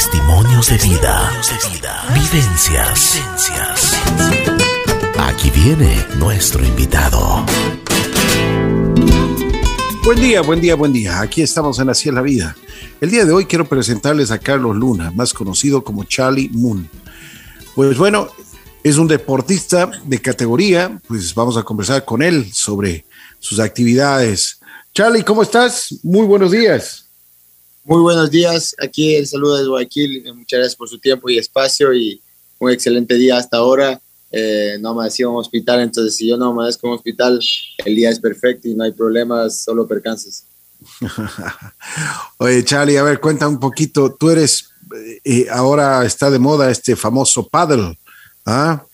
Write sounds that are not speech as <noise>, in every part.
Testimonios de vida. Vivencias. Aquí viene nuestro invitado. Buen día, buen día, buen día. Aquí estamos en Así es la Vida. El día de hoy quiero presentarles a Carlos Luna, más conocido como Charlie Moon. Pues bueno, es un deportista de categoría, pues vamos a conversar con él sobre sus actividades. Charlie, ¿cómo estás? Muy buenos días. Muy buenos días, aquí el saludo de Guayaquil, muchas gracias por su tiempo y espacio y un excelente día hasta ahora. Eh, no amanecí en un hospital, entonces si yo no amanezco en un hospital, el día es perfecto y no hay problemas, solo percances. <laughs> Oye, Charlie, a ver, cuenta un poquito, tú eres, eh, ahora está de moda este famoso paddle, ¿ah?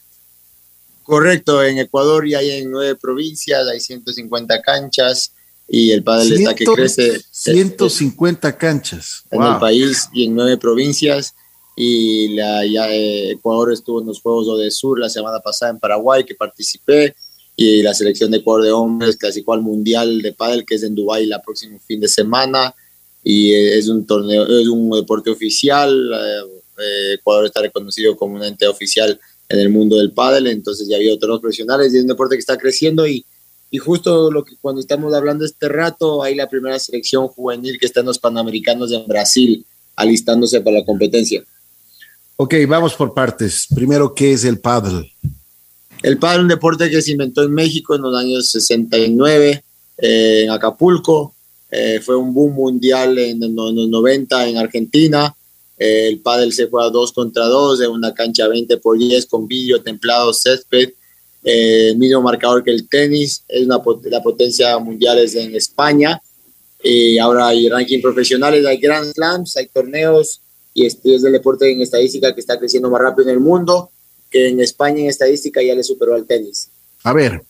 Correcto, en Ecuador ya hay en nueve provincias, hay 150 canchas, y el pádel está que crece. 150 canchas. En el país y en nueve provincias. Y la, ya, eh, Ecuador estuvo en los Juegos de Sur la semana pasada en Paraguay, que participé. Y la selección de Ecuador de hombres clasificó al Mundial de Pádel, que es en Dubái el próximo fin de semana. Y eh, es un torneo, es un deporte oficial. Eh, Ecuador está reconocido como un ente oficial en el mundo del pádel. Entonces ya había otros profesionales y es un deporte que está creciendo y y justo lo que cuando estamos hablando este rato, hay la primera selección juvenil que está en los Panamericanos en Brasil, alistándose para la competencia. Ok, vamos por partes. Primero, ¿qué es el paddle? El paddle es un deporte que se inventó en México en los años 69, eh, en Acapulco. Eh, fue un boom mundial en, los 90 en Argentina. Eh, el paddle se juega dos contra dos en una cancha 20 por 10 con vidrio templado, césped eh, mismo marcador que el tenis, es una, la potencia mundial es en España. y ahora hay ranking profesionales, hay Grand Slams, hay torneos y estudios del deporte en estadística que está creciendo más rápido en el mundo, que en España en estadística ya le superó al tenis. A ver,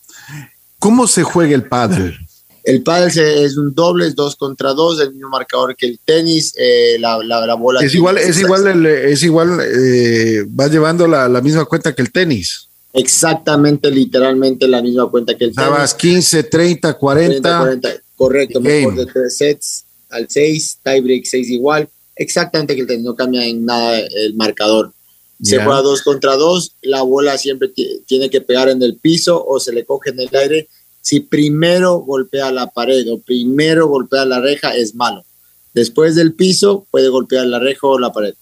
¿cómo se juega el pádel? El pádel es un doble, es dos contra dos, el mismo marcador que el tenis, eh, la, la, bola... Es igual, es igual, es igual, eh, va llevando la, la misma cuenta que el tenis exactamente, literalmente la misma cuenta que el Estabas 15, 30, 40. correcto, mejor de tres sets al 6, tiebreak 6 igual. Exactamente que el tenis no cambia en nada el marcador. Se juega dos contra dos, la bola siempre tiene que pegar en el piso o se le coge en el aire. Si primero golpea la pared o primero golpea la reja, es malo. Después del piso, puede golpear la reja o la pared.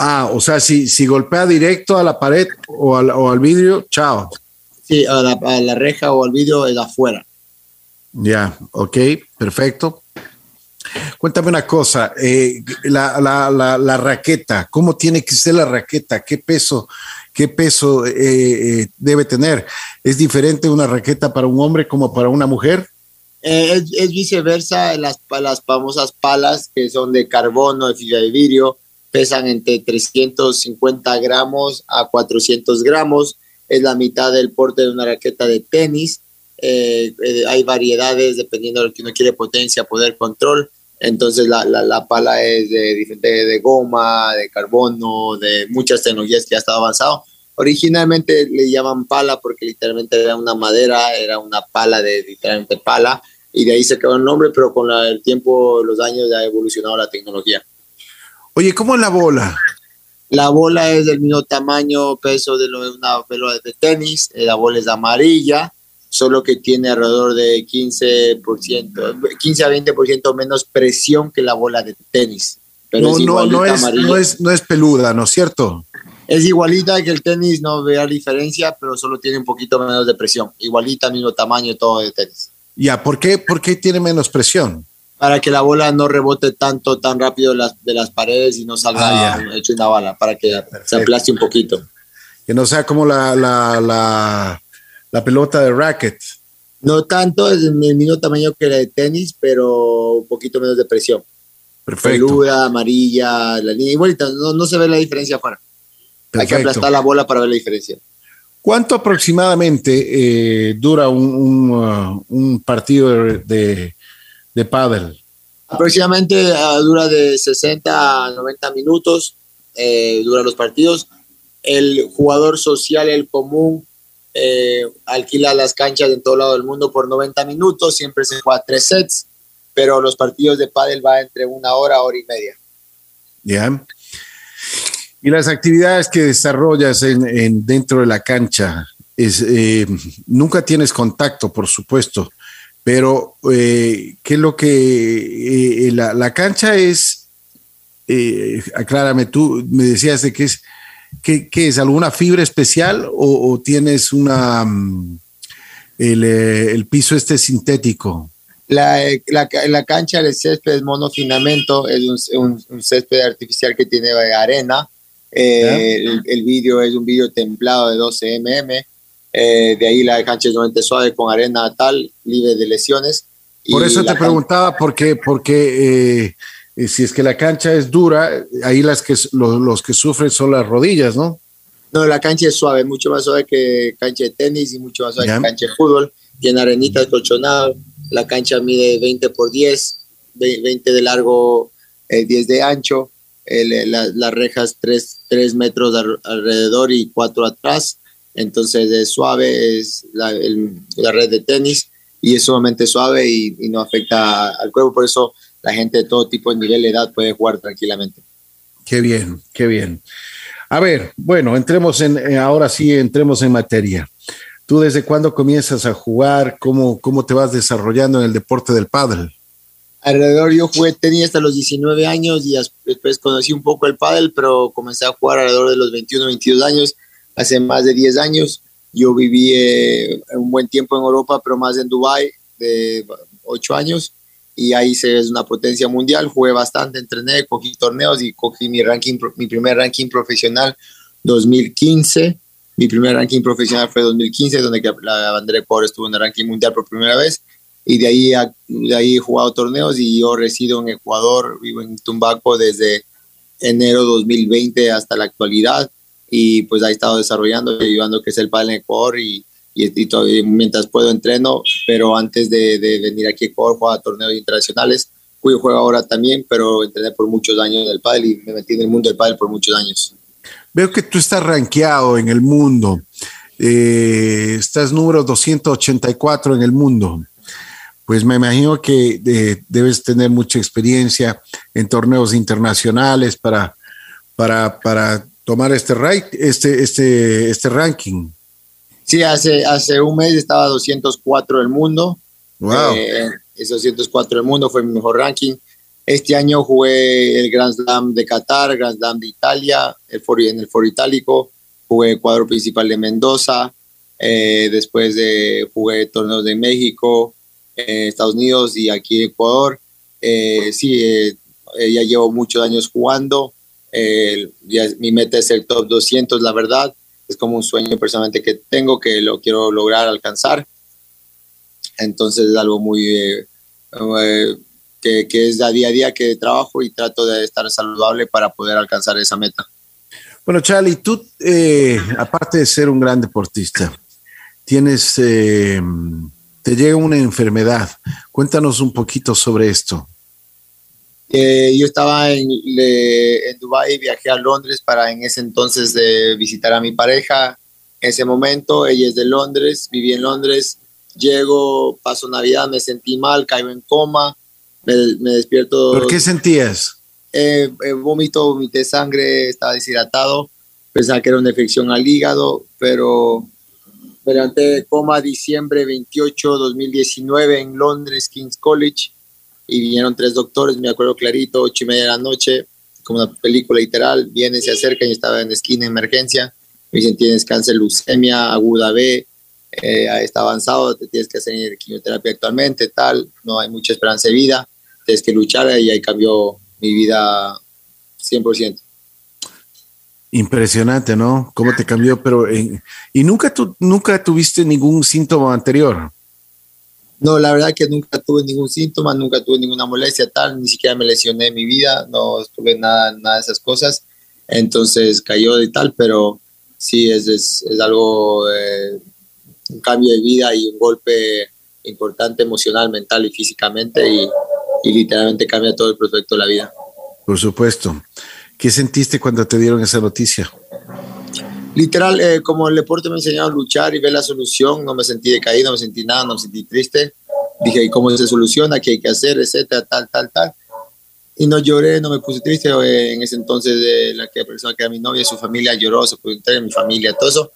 Ah, o sea, si, si golpea directo a la pared o al, o al vidrio, chao. Sí, a la, reja o al vidrio es afuera. Ya, ok, perfecto. Cuéntame una cosa, eh, la, la, la, raqueta, ¿cómo tiene que ser la raqueta? ¿Qué peso, qué peso eh, eh, debe tener? ¿Es diferente una raqueta para un hombre como para una mujer? es, es, viceversa, las, las famosas palas que son de carbono, de fibra de vidrio, pesan entre 350 gramos a 400 gramos, es la mitad del porte de una raqueta de tenis. Eh, eh, hay variedades dependiendo de lo que uno quiere, potencia, poder, control. Entonces la, la, pala es de, de, de, goma, de carbono, de muchas tecnologías que ya estado avanzado. Originalmente le llaman pala porque literalmente era una madera, era una pala de literalmente pala y de ahí se quedó el nombre, pero con el tiempo, los años ya ha evolucionado la tecnología. Oye, ¿cómo es la bola? La bola es del mismo tamaño, peso de una pelota de tenis. La bola es amarilla, solo que tiene alrededor de 15%, 15 a 20% menos presión que la bola de tenis. Pero no, no, no, es, no, es, no es peluda, ¿no es cierto? Es igualita que el tenis, no vea diferencia, pero solo tiene un poquito menos de presión. Igualita, mismo tamaño, todo de tenis. Ya, ¿por qué, ¿por qué tiene menos presión? Para que la bola no rebote tanto, tan rápido de las, de las paredes y no salga ah, hecho una bala, para que se aplaste un poquito. Que no sea como la, la, la, la pelota de racket. No tanto, es el mismo tamaño que la de tenis, pero un poquito menos de presión. Perfecto. Peluda, amarilla, la línea igualita, no, no se ve la diferencia afuera. Hay que aplastar la bola para ver la diferencia. ¿Cuánto aproximadamente eh, dura un, un, uh, un partido de, de pádel? Aproximadamente ah, dura de 60 a 90 minutos, eh, duran los partidos. El jugador social, el común, eh, alquila las canchas en todo lado del mundo por 90 minutos, siempre se juega tres sets, pero los partidos de pádel va entre una hora, hora y media. Ya. Y las actividades que desarrollas en, dentro de la cancha, es, eh, nunca tienes contacto, por supuesto, pero eh, ¿qué es lo que la, cancha es? aclárame, tú me decías de que es, ¿qué, es? ¿Alguna fibra especial o, tienes una, mm, el, piso este sintético? La, la, la, cancha del césped es monofinamento, es un, un, césped artificial que tiene arena. Eh, el, el vídeo es un vídeo templado de 12 mm. Eh, de ahí la cancha es nuevamente suave con arena tal, libre de lesiones. Por eso te preguntaba, ¿por qué? Porque eh, si es que la cancha es dura, ahí las que, los, los que sufren son las rodillas, ¿no? No, la cancha es suave, mucho más suave que cancha de tenis y mucho más suave que cancha de fútbol. Tiene arenita colchonada, la cancha mide 20 por 10, 20 de largo, 10 eh, de ancho, las rejas 3, 3 metros alrededor y 4 atrás. Entonces es suave, es la, red de tenis y es sumamente suave y, no afecta al cuerpo. Por eso la gente de todo tipo de nivel de edad puede jugar tranquilamente. Qué bien, qué bien. A ver, bueno, entremos en, eh, ahora sí, entremos en materia. ¿Tú desde cuándo comienzas a jugar? ¿Cómo, cómo te vas desarrollando en el deporte del pádel? Alrededor yo jugué tenis hasta los 19 años y después conocí un poco el pádel, pero comencé a jugar alrededor de los 21, 22 años, hace más de 10 años. Yo viví eh, un buen tiempo en Europa, pero más en Dubai de 8 años y ahí se es una potencia mundial. Jugué bastante, entrené, cogí torneos y cogí mi ranking, mi primer ranking profesional 2015 mi primer ranking profesional fue 2015, donde la bandera de Ecuador estuvo en el ranking mundial por primera vez. Y de ahí, de ahí he jugado torneos y yo resido en Ecuador, vivo en Tumbaco desde enero 2020 hasta la actualidad. Y pues he estado desarrollando y ayudando que es el pádel en Ecuador y, y, mientras puedo entreno, pero antes de, venir aquí a Ecuador jugaba torneos internacionales, cuyo juego ahora también, pero entrené por muchos años en el pádel y me metí en el mundo del pádel por muchos años. Veo que tú estás rankeado en el mundo. Eh, estás número 284 en el mundo. Pues me imagino que eh, debes tener mucha experiencia en torneos internacionales para, para, para tomar este, este, este, este ranking. Sí, hace, hace un mes estaba 204 del mundo. Wow. Eh, 204 del mundo fue mi mejor ranking. Este año jugué el Grand Slam de Qatar, Grand Slam de Italia, el en el Foro Itálico, jugué el cuadro principal de Mendoza, eh, después de, jugué torneos de México, eh, Estados Unidos y aquí en Ecuador. Eh, sí, ya llevo muchos años jugando. Mi meta es el top 200, la verdad. Es como un sueño personalmente que tengo, que lo quiero lograr alcanzar. Entonces es algo muy que, es a día a día que trabajo y trato de estar saludable para poder alcanzar esa meta. Bueno, Charlie, tú, eh, aparte de ser un gran deportista, tienes, eh, te llega una enfermedad. Cuéntanos un poquito sobre esto. Eh, yo estaba en, en Dubái, viajé a Londres para en ese entonces de visitar a mi pareja. En ese momento, ella es de Londres, viví en Londres. Llego, paso Navidad, me sentí mal, caigo en coma me, despierto. ¿Por qué sentías? Eh, eh, vómito, vomité sangre, estaba deshidratado, pensaba que era una infección al hígado, pero me de coma diciembre 28, 2019 en Londres, King's College, y vinieron tres doctores, me acuerdo clarito, ocho y media de la noche, como una película literal, vienen, se acercan y estaba en esquina emergencia, me dicen tienes cáncer, leucemia, aguda B, eh, está avanzado, te tienes que hacer quimioterapia actualmente, tal, no hay mucha esperanza de vida tienes que luchar y ahí cambió mi vida 100%. Impresionante, ¿no? ¿Cómo te cambió? Pero, ¿y nunca, tu, nunca tuviste ningún síntoma anterior? No, la verdad que nunca tuve ningún síntoma, nunca tuve ninguna molestia tal, ni siquiera me lesioné en mi vida, no tuve nada, nada de esas cosas. Entonces cayó de tal, pero sí, es, es, es algo, eh, un cambio de vida y un golpe importante emocional, mental y físicamente. Y, y literalmente cambia todo el prospecto de la vida. Por supuesto. ¿Qué sentiste cuando te dieron esa noticia? Literal, eh, como el deporte me enseñó a luchar y ver la solución, no me sentí decaído, no me sentí nada, no me sentí triste. Dije, ¿y cómo se soluciona? ¿Qué hay que hacer? Etcétera, tal, tal, tal. y no lloré, no me puse triste. En ese entonces, de la que persona que era mi novia, su familia lloró, se puso entrar en mi familia, todo eso.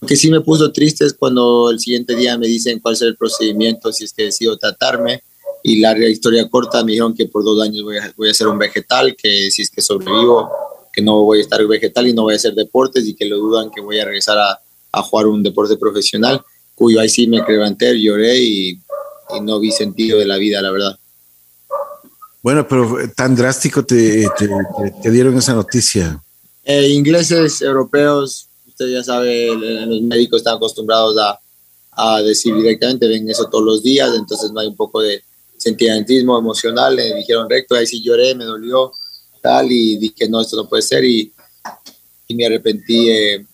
Lo que sí me puso triste es cuando el siguiente día me dicen cuál es el procedimiento, si es que decido tratarme. Y larga historia corta, me dijeron que por dos años voy a, voy a ser un vegetal, que si es que sobrevivo, que no voy a estar vegetal y no voy a hacer deportes y que lo dudan que voy a regresar a, a jugar un deporte profesional, cuyo ahí sí me levanté, lloré y, y no vi sentido de la vida, la verdad. Bueno, pero tan drástico te, te, te dieron esa noticia. Eh, ingleses, europeos, usted ya sabe, los médicos están acostumbrados a, a, decir directamente, ven eso todos los días, entonces no hay un poco de sentimentismo emocional. Le dijeron recto, ahí sí lloré, me dolió, tal, y dije, no, esto no puede ser, y, y me arrepentí. Eh,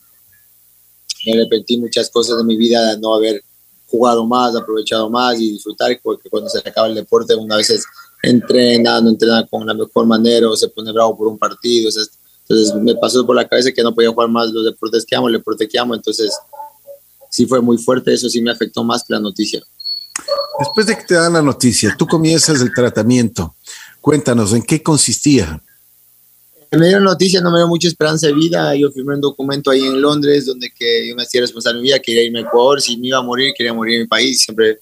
me arrepentí muchas cosas de mi vida de no haber jugado más, aprovechado más y disfrutar, porque cuando se acaba el deporte, una vez entrena, no entrena con la mejor manera o se pone bravo por un partido. entonces me pasó por la cabeza que no podía jugar más los deportes que amo, el deporte que amo. Entonces sí fue muy fuerte, eso sí me afectó más que la noticia. Después de que te dan la noticia, tú comienzas el tratamiento. Cuéntanos, ¿en qué consistía? Me dieron noticia, no me dio mucha esperanza de vida. Yo firmé un documento ahí en Londres donde que yo me hacía responsable de mi vida, quería irme a Ecuador. Si me iba a morir, quería morir en mi país. Siempre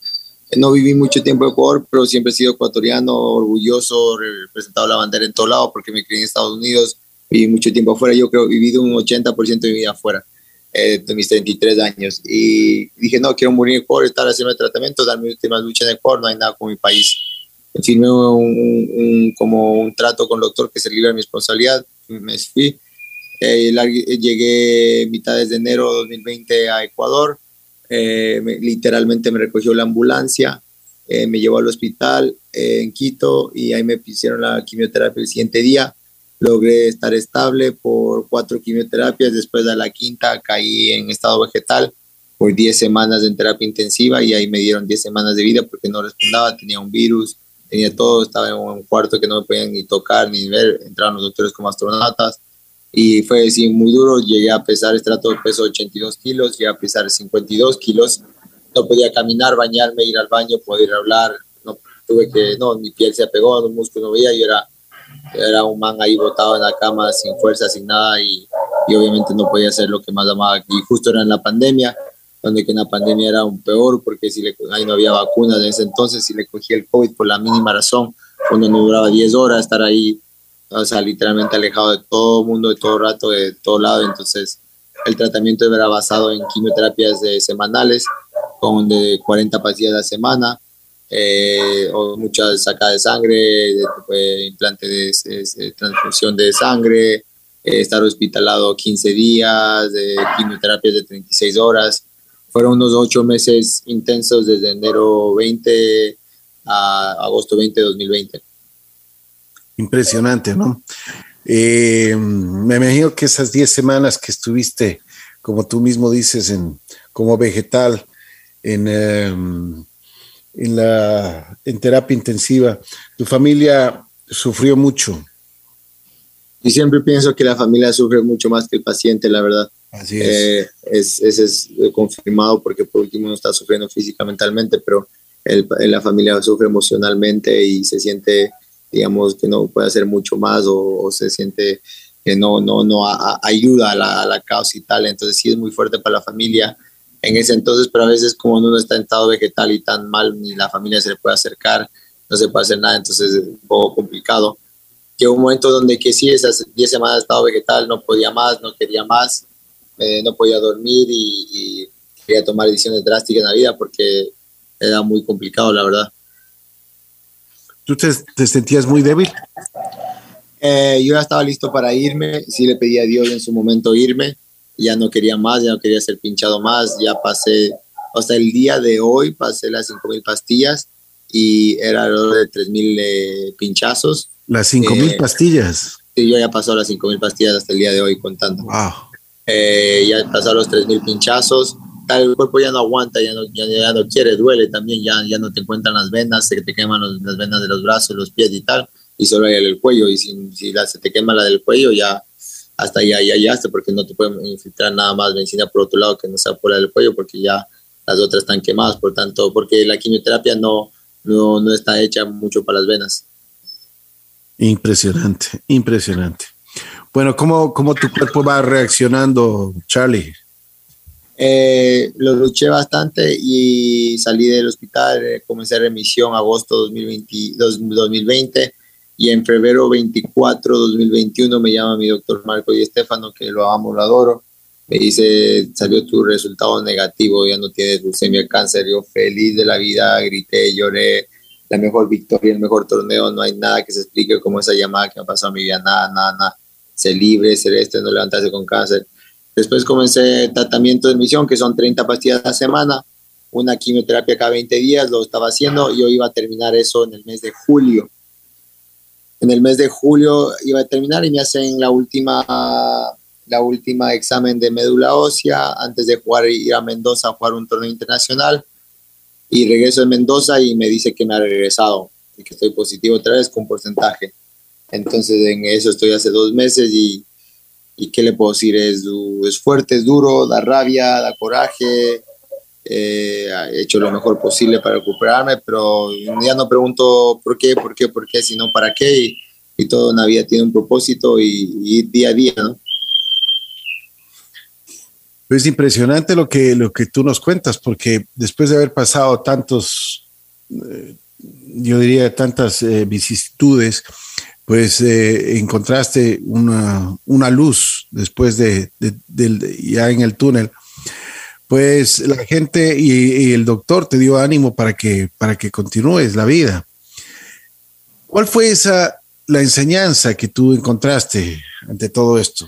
no viví mucho tiempo en Ecuador, pero siempre he sido ecuatoriano, orgulloso, representado la bandera en todo lado porque me crié en Estados Unidos, viví mucho tiempo afuera, yo creo he vivido un 80% de mi vida afuera, eh, de mis 33 años. Y dije, no, quiero morir en Ecuador, estar haciendo tratamiento, dar mi última lucha en Ecuador, no hay nada como mi país. Firmé un, como un trato con el doctor que se libre de mi responsabilidad, me fui. Eh, llegué mitades de enero de 2020 a Ecuador eh, literalmente me recogió la ambulancia, eh, me llevó al hospital eh, en Quito y ahí me hicieron la quimioterapia el siguiente día. Logré estar estable por cuatro quimioterapias, después de la quinta caí en estado vegetal por 10 semanas en terapia intensiva y ahí me dieron 10 semanas de vida porque no respondaba, tenía un virus, tenía todo, estaba en un cuarto que no me podían ni tocar ni ver, entraron los doctores como astronautas y fue así muy duro, llegué a pesar estrato de peso 82 kilos, llegué a pesar 52 kilos, no podía caminar, bañarme, ir al baño, poder hablar, no tuve que, no, mi piel se apegó, los músculos no veía, y era, era un man ahí botado en la cama sin fuerza, sin nada, y, y obviamente no podía hacer lo que más amaba, y justo era en la pandemia, donde que en la pandemia era un peor, porque si le, ahí no había vacunas en ese entonces, si le cogía el COVID por la mínima razón, cuando no duraba 10 horas, estar ahí o sea, literalmente alejado de todo el mundo, de todo rato, de todo lado. Entonces, el tratamiento era basado en quimioterapias de semanales, con de 40 pastillas a la semana, eh, o muchas sacadas de sangre, de, implante de, transfusión de sangre, eh, estar hospitalado 15 días, de quimioterapias de 36 horas. Fueron unos ocho meses intensos desde enero 20 a agosto 20 de 2020 impresionante, ¿no? Eh, me imagino que esas 10 semanas que estuviste, como tú mismo dices, en, como vegetal, en, em, en, la, en terapia intensiva, tu familia sufrió mucho. Y siempre pienso que la familia sufre mucho más que el paciente, la verdad. Así es. Eh, es, es, confirmado porque por último no está sufriendo física, mentalmente, pero el, la familia sufre emocionalmente y se siente digamos, que no puede hacer mucho más o, se siente que no, no, no ayuda a la, la, causa y tal. Entonces sí es muy fuerte para la familia en ese entonces, pero a veces como uno está en estado vegetal y tan mal, ni la familia se le puede acercar, no se puede hacer nada, entonces es un poco complicado. Que un momento donde que sí, esas 10 semanas de estado vegetal, no podía más, no quería más, eh, no podía dormir y, y quería tomar decisiones drásticas en la vida porque era muy complicado, la verdad. ¿Tú te, sentías muy débil? Eh, yo ya estaba listo para irme, sí le pedí a Dios en su momento irme, ya no quería más, ya no quería ser pinchado más, ya pasé, hasta el día de hoy pasé las 5.000 pastillas y era alrededor de 3.000 eh, pinchazos. Las 5.000 eh, pastillas. Sí, yo ya pasado las 5.000 pastillas hasta el día de hoy contando. Wow. Eh, ya pasaron los 3.000 pinchazos el cuerpo ya no aguanta, ya no, ya, no quiere, duele también, ya, ya no te encuentran las venas, se te queman las venas de los brazos, los pies y tal, y solo hay el cuello, y si, si la, se te quema la del cuello, ya hasta ya, ya, ya, hasta porque no te pueden infiltrar nada más medicina por otro lado que no sea por la del cuello, porque ya las otras están quemadas, por tanto, porque la quimioterapia no, no, no está hecha mucho para las venas. Impresionante, impresionante. Bueno, ¿cómo, cómo tu cuerpo va reaccionando, Charlie? Eh, lo luché bastante y salí del hospital, eh, comencé remisión agosto 2020, 2020 y en febrero 24 2021 me llama mi doctor Marco y Estefano, que lo amo, lo adoro. Me dice, salió tu resultado negativo, ya no tienes leucemia, cáncer. Yo feliz de la vida, grité, lloré, la mejor victoria, el mejor torneo, no hay nada que se explique como esa llamada que me pasado a mi vida, nada, nada, nada. Ser libre, ser no levantarse con cáncer. Después comencé tratamiento de emisión, que son 30 pastillas a la semana, una quimioterapia cada 20 días, lo estaba haciendo, yo iba a terminar eso en el mes de julio. En el mes de julio iba a terminar y me hacen la última, la última examen de médula ósea antes de jugar, ir a Mendoza a jugar un torneo internacional. Y regreso de Mendoza y me dice que me ha regresado y que estoy positivo otra vez con porcentaje. Entonces en eso estoy hace dos meses y y qué le puedo decir, es, es fuerte, es duro, da rabia, da coraje, eh, he hecho lo mejor posible para recuperarme, pero ya no pregunto por qué, por qué, por qué, sino para qué, y, y toda una vida tiene un propósito y, día a día, ¿no? Es impresionante lo que, lo que tú nos cuentas, porque después de haber pasado tantos, eh, yo diría, tantas eh, vicisitudes, pues eh, encontraste una, una, luz después de, ya en el túnel, pues la gente y, el doctor te dio ánimo para que, para que continúes la vida. ¿Cuál fue esa, la enseñanza que tú encontraste ante todo esto?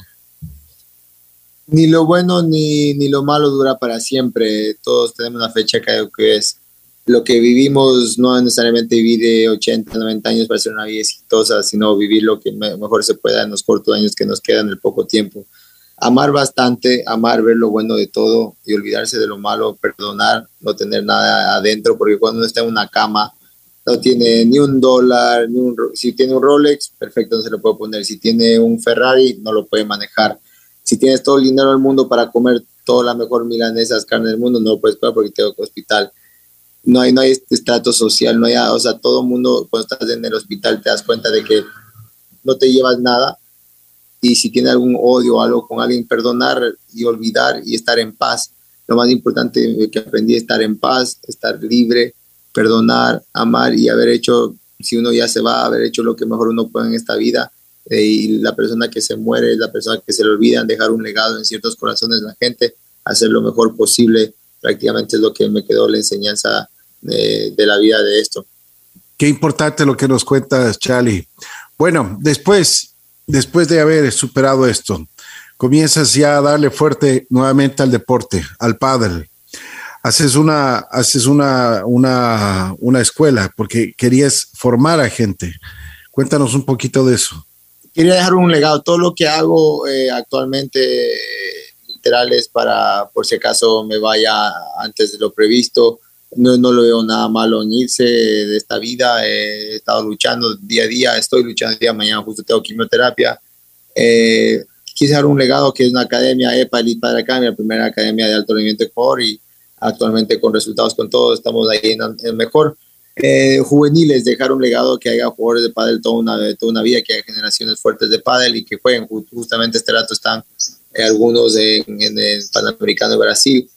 Ni lo bueno ni, ni lo malo dura para siempre. Todos tenemos una fecha que es lo que vivimos no es necesariamente vivir de 80, 90 años para ser una vida exitosa, sino vivir lo que mejor se pueda en los cortos años que nos quedan, el poco tiempo. Amar bastante, amar, ver lo bueno de todo y olvidarse de lo malo, perdonar, no tener nada adentro, porque cuando uno está en una cama, no tiene ni un dólar, ni un, si tiene un Rolex, perfecto, no se lo puede poner. Si tiene un Ferrari, no lo puede manejar. Si tienes todo el dinero del mundo para comer toda la mejor milanesas, carne del mundo, no lo puedes pagar porque tengo hospital no hay, no hay estrato social, no hay, o sea, todo el mundo cuando estás en el hospital te das cuenta de que no te llevas nada y si tiene algún odio o algo con alguien, perdonar y olvidar y estar en paz. Lo más importante que aprendí es estar en paz, estar libre, perdonar, amar y haber hecho, si uno ya se va, haber hecho lo que mejor uno puede en esta vida. Eh, y la persona que se muere la persona que se le olvidan, dejar un legado en ciertos corazones de la gente, hacer lo mejor posible. Prácticamente es lo que me quedó la enseñanza de, la vida de esto. Qué importante lo que nos cuentas, Charlie. Bueno, después, después de haber superado esto, comienzas ya a darle fuerte nuevamente al deporte, al pádel. Haces una, haces una, una, una escuela porque querías formar a gente. Cuéntanos un poquito de eso. Quería dejar un legado. Todo lo que hago eh, actualmente, literal, es para, por si acaso me vaya antes de lo previsto, no, no lo veo nada malo en irse de esta vida. He estado luchando día a día, estoy luchando día a mañana, justo tengo quimioterapia. Eh, quise dar un legado que es una academia EPA Elite Padre Academy, la primera academia de alto rendimiento de Ecuador y actualmente con resultados con todo, estamos ahí en el mejor. Eh, juveniles, dejar un legado que haya jugadores de pádel toda una, toda una vida, que haya generaciones fuertes de pádel y que jueguen. Justamente este rato están eh, algunos en, en, el Panamericano de Brasil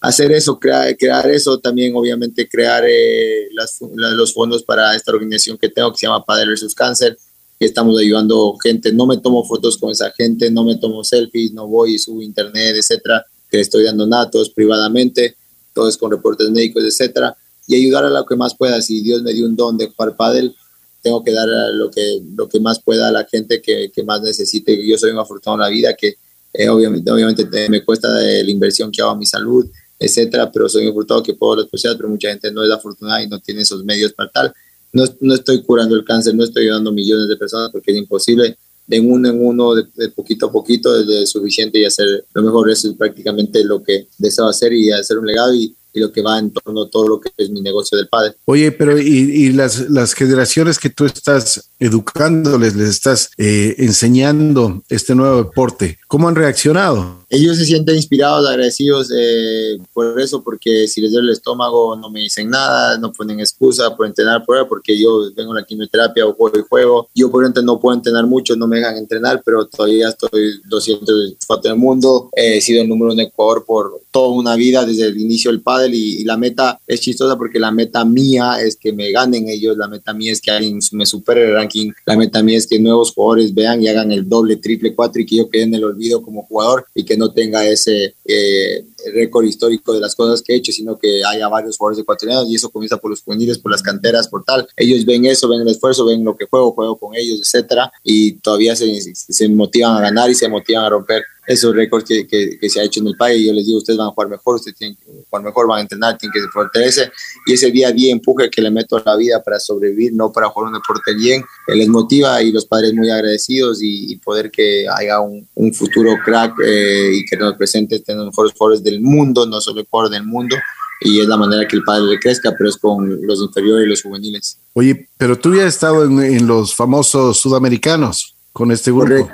hacer eso, crear, crear eso, también obviamente crear eh, los fondos para esta organización que tengo que se llama Padre versus Cáncer, que estamos ayudando gente, no me tomo fotos con esa gente, no me tomo selfies, no voy y subo internet, etcétera, que estoy dando nada, todo es privadamente, todo es con reportes médicos, etcétera, y ayudar a lo que más pueda, si Dios me dio un don de jugar pádel, tengo que dar lo que, lo que más pueda a la gente que, que más necesite, yo soy un afortunado en la vida que eh, obviamente, obviamente me cuesta la inversión que hago a mi salud, etcétera, pero soy afortunado que puedo responder, pero mucha gente no es afortunada y no tiene esos medios para tal. No, no estoy curando el cáncer, no estoy ayudando a millones de personas porque es imposible. De uno en uno, de, poquito a poquito, es suficiente y hacer lo mejor. Eso es prácticamente lo que deseo hacer y hacer un legado y, y lo que va en torno a todo lo que es mi negocio del padre. Oye, pero y, y las, las, generaciones que tú estás educándoles, les estás eh, enseñando este nuevo deporte, ¿Cómo han reaccionado? Ellos se sienten inspirados, agradecidos eh, por eso, porque si les duele el estómago no me dicen nada, no ponen excusa por entrenar por porque yo vengo a la quimioterapia o juego y juego. Yo por ejemplo no puedo entrenar mucho, no me dejan entrenar, pero todavía estoy 204 del mundo. he sido el número uno en Ecuador por toda una vida desde el inicio del y, la meta es chistosa porque la meta mía es que me ganen ellos, la meta mía es que alguien me supere el ranking, la meta mía es que nuevos jugadores vean y hagan el doble, triple, cuatro y que yo quede en el olvido como jugador y que no tenga ese eh, récord histórico de las cosas que he hecho, sino que haya varios jugadores ecuatorianos y eso comienza por los juveniles, por las canteras, por tal. Ellos ven eso, ven el esfuerzo, ven lo que juego, juego con ellos, etcétera, y todavía se, se motivan a ganar y se motivan a romper esos récords que, que, se ha hecho en el país. Yo les digo, ustedes van a jugar mejor, ustedes tienen que jugar mejor, van a entrenar, tienen que fortalecerse. Y ese día a día empuje que le meto a la vida para sobrevivir, no para jugar un deporte bien, les motiva y los padres muy agradecidos y, poder que haya un, un futuro crack eh, y que nos presente tener los mejores jugadores del mundo, no solo el jugador del mundo. Y es la manera que el padre crezca, pero es con los inferiores y los juveniles. Oye, pero tú ya has estado en, en los famosos sudamericanos con este grupo.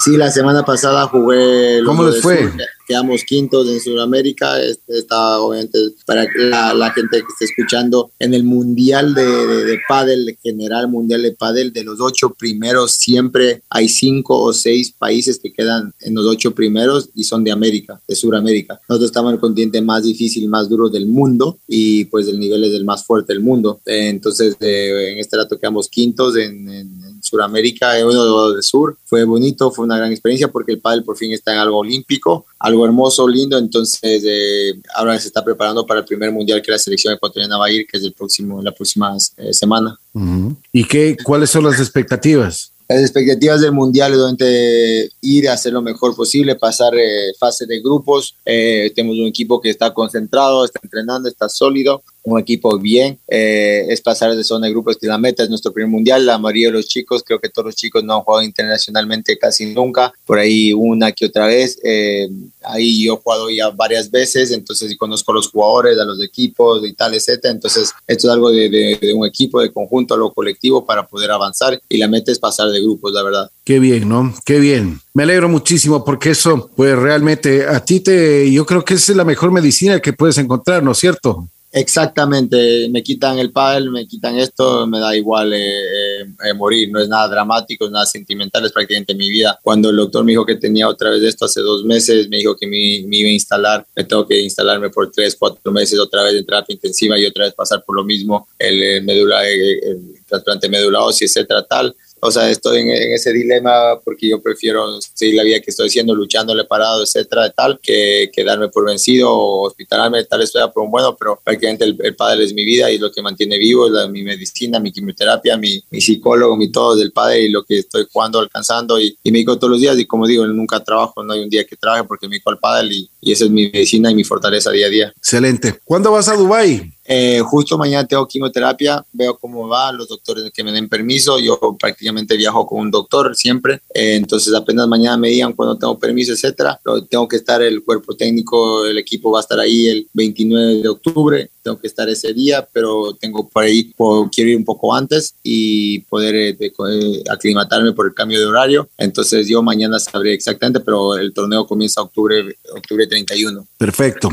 Sí, la semana pasada jugué. ¿Cómo les fue? quedamos quintos en Sudamérica. Está obviamente para la, la, gente que esté escuchando en el Mundial de, de, de Padel, general Mundial de Padel, de los ocho primeros, siempre hay cinco o seis países que quedan en los ocho primeros y son de América, de Sudamérica. Nosotros estamos en el continente más difícil más duro del mundo y pues el nivel es el más fuerte del mundo. Entonces, eh, en este rato quedamos quintos en, en, Sudamérica, uno del sur. Fue bonito, fue una gran experiencia porque el pádel por fin está en algo olímpico algo hermoso, lindo. Entonces, eh, ahora se está preparando para el primer mundial que la selección ecuatoriana va a ir, que es el próximo, la próxima eh, semana. ¿Y qué, cuáles son las expectativas? Las expectativas del mundial es donde ir a hacer lo mejor posible, pasar eh, fase de grupos. tenemos un equipo que está concentrado, está entrenando, está sólido un equipo bien, eh, es pasar de zona de grupos que la meta es nuestro primer mundial, la mayoría de los chicos, creo que todos los chicos no han jugado internacionalmente casi nunca, por ahí una que otra vez, eh, ahí yo he jugado ya varias veces, entonces conozco a los jugadores, a los equipos y tal, etcétera, entonces esto es algo de, de, un equipo, de conjunto, algo colectivo para poder avanzar y la meta es pasar de grupos, la verdad. Qué bien, ¿no? Qué bien. Me alegro muchísimo porque eso, pues realmente a ti te, yo creo que es la mejor medicina que puedes encontrar, ¿no es cierto? Exactamente, me quitan el pádel, me quitan esto, me da igual eh, eh, morir, no es nada dramático, es nada sentimental, es prácticamente mi vida. Cuando el doctor me dijo que tenía otra vez esto hace dos meses, me dijo que me, iba a instalar, me tengo que instalarme por tres, cuatro meses otra vez en terapia intensiva y otra vez pasar por lo mismo, el, médula, el, el trasplante médula ósea, etcétera, tal o sea, estoy en, ese dilema porque yo prefiero seguir la vida que estoy haciendo, luchándole parado, etcétera, tal, que, que darme por vencido o hospitalarme, tal estoy por un bueno, pero prácticamente el, padre es mi vida y lo que mantiene vivo, es mi medicina, mi quimioterapia, mi, mi, psicólogo, mi todo del padre y lo que estoy jugando, alcanzando y, y me digo todos los días y como digo, nunca trabajo, no hay un día que trabaje porque me digo al padre y, y esa es mi medicina y mi fortaleza día a día. Excelente. ¿Cuándo vas a Dubai? Eh, justo mañana tengo quimioterapia, veo cómo va, los doctores que me den permiso, yo prácticamente viajo con un doctor siempre, eh, entonces apenas mañana me digan cuando tengo permiso, etcétera, tengo que estar, el cuerpo técnico, el equipo va a estar ahí el 29 de octubre, tengo que estar ese día, pero tengo por ahí, quiero ir un poco antes y poder eh, aclimatarme por el cambio de horario, entonces yo mañana sabré exactamente, pero el torneo comienza octubre, octubre 31. Perfecto.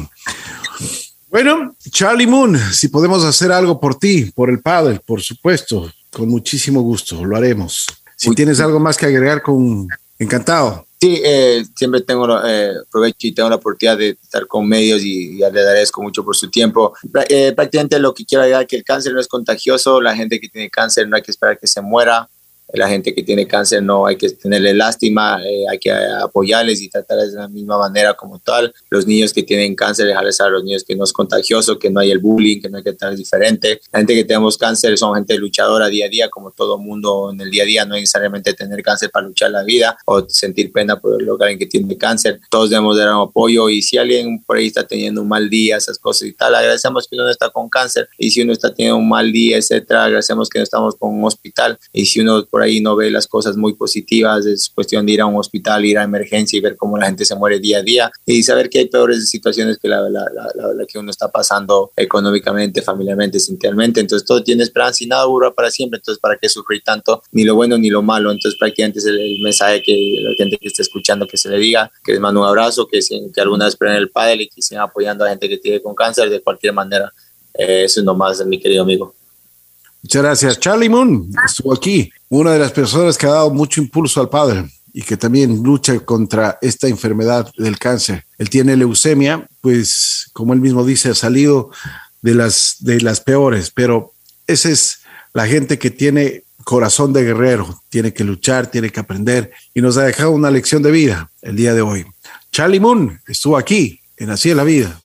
Bueno, Charlie Moon, si podemos hacer algo por ti, por el padre, por supuesto, con muchísimo gusto, lo haremos. Si tienes algo más que agregar, con encantado. Sí, eh, siempre tengo, eh, aprovecho y tengo la oportunidad de estar con medios y, le agradezco mucho por su tiempo. Eh, prácticamente lo que quiero agregar es que el cáncer no es contagioso, la gente que tiene cáncer no hay que esperar que se muera, la gente que tiene cáncer no hay que tenerle lástima, eh, hay que apoyarles y tratarles de la misma manera como tal. Los niños que tienen cáncer, dejarles a los niños que no es contagioso, que no hay el bullying, que no hay que tratar diferente. La gente que tenemos cáncer son gente luchadora día a día, como todo mundo en el día a día, no necesariamente tener cáncer para luchar la vida o sentir pena por lo que alguien que tiene cáncer. Todos debemos dar un apoyo y si alguien por ahí está teniendo un mal día, esas cosas y tal, agradecemos que uno está con cáncer y si uno está teniendo un mal día, etcétera, agradecemos que no estamos con un hospital y si uno por ahí no ve las cosas muy positivas, es cuestión de ir a un hospital, ir a emergencia y ver cómo la gente se muere día a día y saber que hay peores situaciones que la, la, la, que uno está pasando económicamente, familiarmente, sinceramente. Entonces todo tiene esperanza y nada dura para siempre. Entonces, ¿para qué sufrir tanto? Ni lo bueno ni lo malo. Entonces, prácticamente es el, mensaje que la gente que está escuchando que se le diga, que les mando un abrazo, que, que alguna vez prenden el pádel y que sigan apoyando a gente que tiene con cáncer de cualquier manera. Eh, eso es nomás, mi querido amigo. Muchas gracias. Charlie Moon estuvo aquí, una de las personas que ha dado mucho impulso al padre y que también lucha contra esta enfermedad del cáncer. Él tiene leucemia, pues como él mismo dice, ha salido de las, de las peores, pero esa es la gente que tiene corazón de guerrero, tiene que luchar, tiene que aprender y nos ha dejado una lección de vida el día de hoy. Charlie Moon estuvo aquí en Así es la vida.